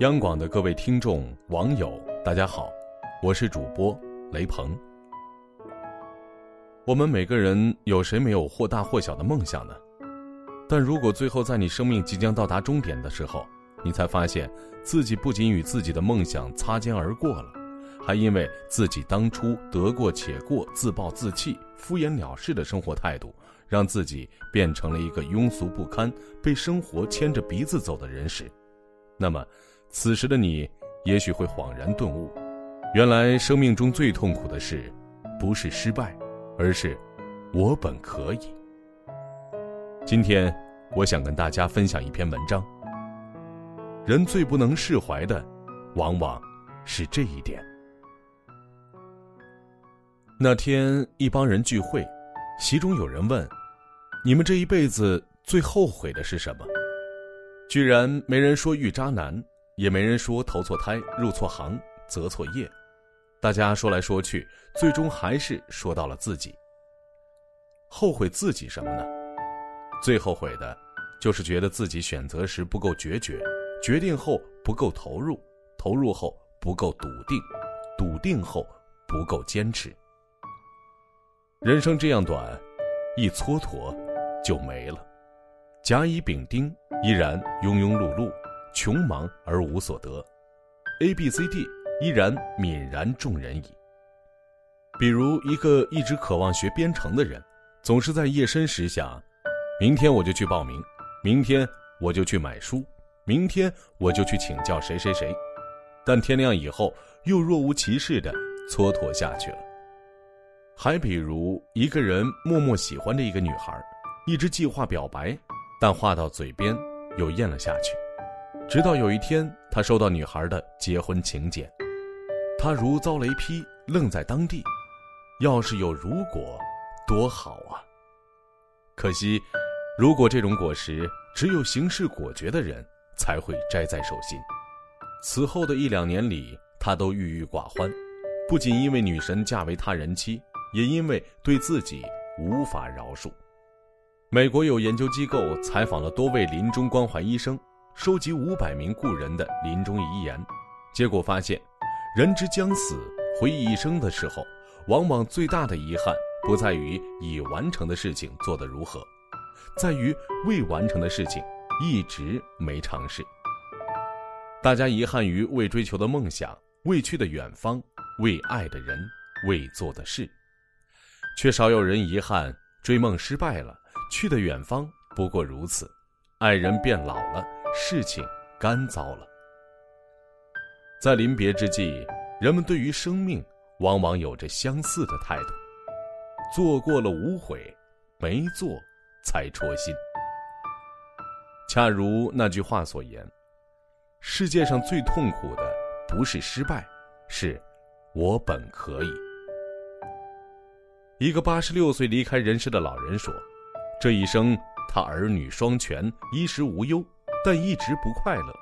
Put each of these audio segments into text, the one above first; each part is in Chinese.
央广的各位听众、网友，大家好，我是主播雷鹏。我们每个人有谁没有或大或小的梦想呢？但如果最后在你生命即将到达终点的时候，你才发现自己不仅与自己的梦想擦肩而过了，还因为自己当初得过且过、自暴自弃、敷衍了事的生活态度，让自己变成了一个庸俗不堪、被生活牵着鼻子走的人时，那么。此时的你，也许会恍然顿悟，原来生命中最痛苦的事，不是失败，而是我本可以。今天，我想跟大家分享一篇文章。人最不能释怀的，往往是这一点。那天，一帮人聚会，其中有人问：“你们这一辈子最后悔的是什么？”居然没人说遇渣男。也没人说投错胎、入错行、择错业，大家说来说去，最终还是说到了自己。后悔自己什么呢？最后悔的，就是觉得自己选择时不够决绝，决定后不够投入，投入后不够笃定，笃定后不够坚持。人生这样短，一蹉跎就没了。甲乙丙丁依然庸庸碌碌。穷忙而无所得，A、B、C、D 依然泯然众人矣。比如一个一直渴望学编程的人，总是在夜深时想：明天我就去报名，明天我就去买书，明天我就去请教谁谁谁。但天亮以后，又若无其事的蹉跎下去了。还比如一个人默默喜欢着一个女孩，一直计划表白，但话到嘴边又咽了下去。直到有一天，他收到女孩的结婚请柬，他如遭雷劈，愣在当地。要是有如果，多好啊！可惜，如果这种果实，只有行事果决的人才会摘在手心。此后的一两年里，他都郁郁寡欢，不仅因为女神嫁为他人妻，也因为对自己无法饶恕。美国有研究机构采访了多位临终关怀医生。收集五百名故人的临终遗言，结果发现，人之将死，回忆一生的时候，往往最大的遗憾不在于已完成的事情做得如何，在于未完成的事情一直没尝试。大家遗憾于未追求的梦想、未去的远方、未爱的人、未做的事，却少有人遗憾追梦失败了，去的远方不过如此，爱人变老了。事情干糟了，在临别之际，人们对于生命往往有着相似的态度：做过了无悔，没做才戳心。恰如那句话所言：“世界上最痛苦的不是失败，是我本可以。”一个八十六岁离开人世的老人说：“这一生，他儿女双全，衣食无忧。”但一直不快乐，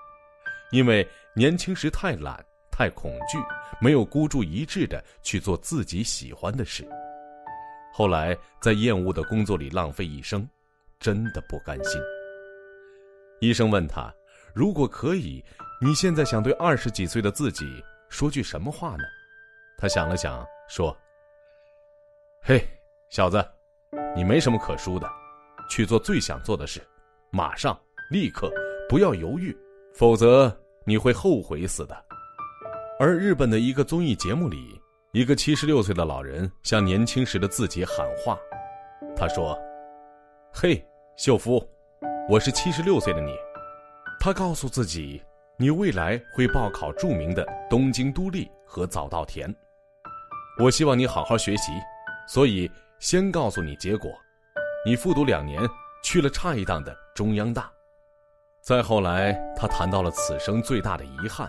因为年轻时太懒、太恐惧，没有孤注一掷的去做自己喜欢的事。后来在厌恶的工作里浪费一生，真的不甘心。医生问他：“如果可以，你现在想对二十几岁的自己说句什么话呢？”他想了想，说：“嘿，小子，你没什么可输的，去做最想做的事，马上，立刻。”不要犹豫，否则你会后悔死的。而日本的一个综艺节目里，一个七十六岁的老人向年轻时的自己喊话，他说：“嘿，秀夫，我是七十六岁的你。”他告诉自己：“你未来会报考著名的东京都立和早稻田。我希望你好好学习，所以先告诉你结果：你复读两年，去了差一档的中央大。”再后来，他谈到了此生最大的遗憾。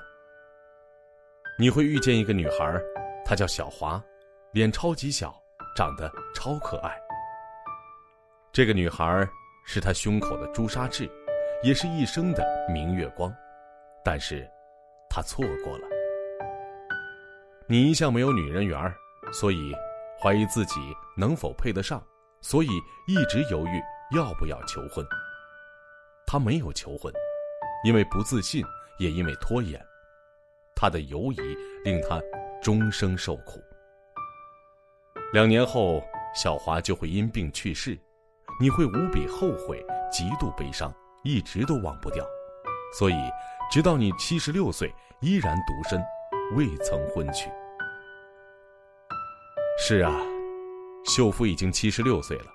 你会遇见一个女孩，她叫小华，脸超级小，长得超可爱。这个女孩是他胸口的朱砂痣，也是一生的明月光，但是，他错过了。你一向没有女人缘所以怀疑自己能否配得上，所以一直犹豫要不要求婚。他没有求婚，因为不自信，也因为拖延。他的犹疑令他终生受苦。两年后，小华就会因病去世，你会无比后悔，极度悲伤，一直都忘不掉。所以，直到你七十六岁，依然独身，未曾婚娶。是啊，秀夫已经七十六岁了，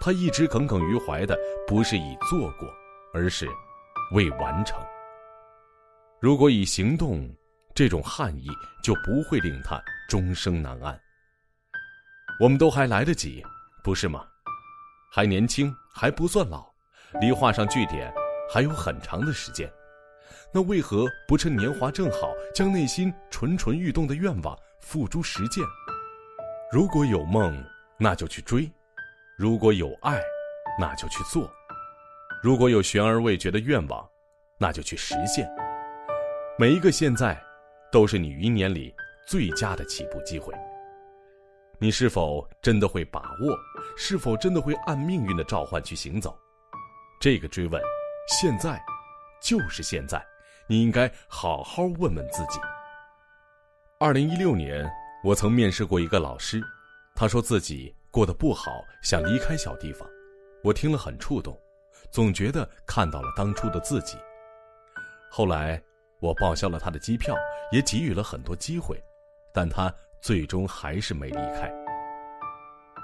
他一直耿耿于怀的不是已做过，而是未完成。如果以行动，这种憾意就不会令他终生难安。我们都还来得及，不是吗？还年轻，还不算老，离画上句点还有很长的时间。那为何不趁年华正好，将内心蠢蠢欲动的愿望付诸实践？如果有梦，那就去追；如果有爱，那就去做；如果有悬而未决的愿望，那就去实现。每一个现在。都是你余年里最佳的起步机会。你是否真的会把握？是否真的会按命运的召唤去行走？这个追问，现在，就是现在，你应该好好问问自己。二零一六年，我曾面试过一个老师，他说自己过得不好，想离开小地方。我听了很触动，总觉得看到了当初的自己。后来。我报销了他的机票，也给予了很多机会，但他最终还是没离开。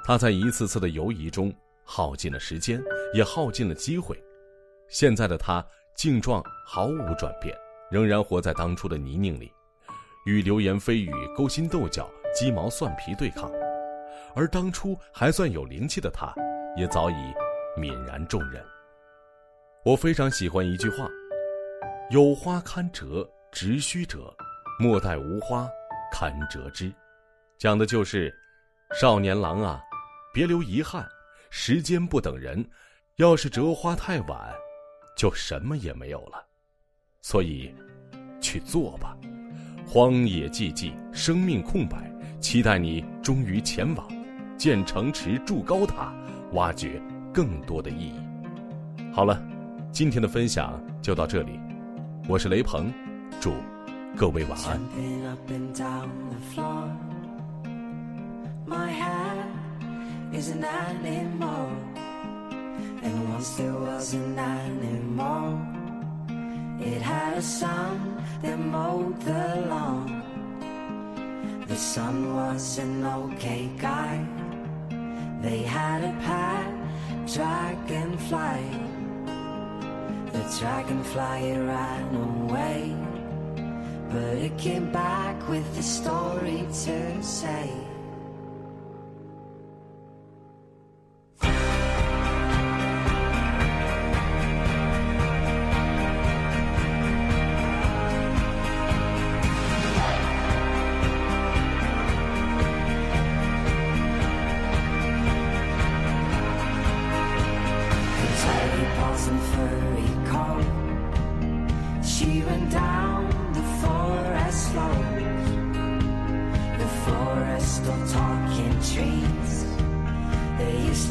他在一次次的犹疑中耗尽了时间，也耗尽了机会。现在的他境状毫无转变，仍然活在当初的泥泞里，与流言蜚语、勾心斗角、鸡毛蒜皮对抗。而当初还算有灵气的他，也早已泯然众人。我非常喜欢一句话。有花堪折直须折，莫待无花堪折枝。讲的就是，少年郎啊，别留遗憾。时间不等人，要是折花太晚，就什么也没有了。所以，去做吧。荒野寂寂，生命空白，期待你终于前往，建城池，筑高塔，挖掘更多的意义。好了，今天的分享就到这里。我是雷鹏，祝各位晚安。It had a son that mowed the lawn. The son was an okay guy. They had a pet dragonfly. The it ran away But it came back with a story to say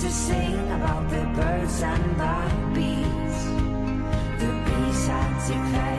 to sing about the birds and the bees. The bees had declared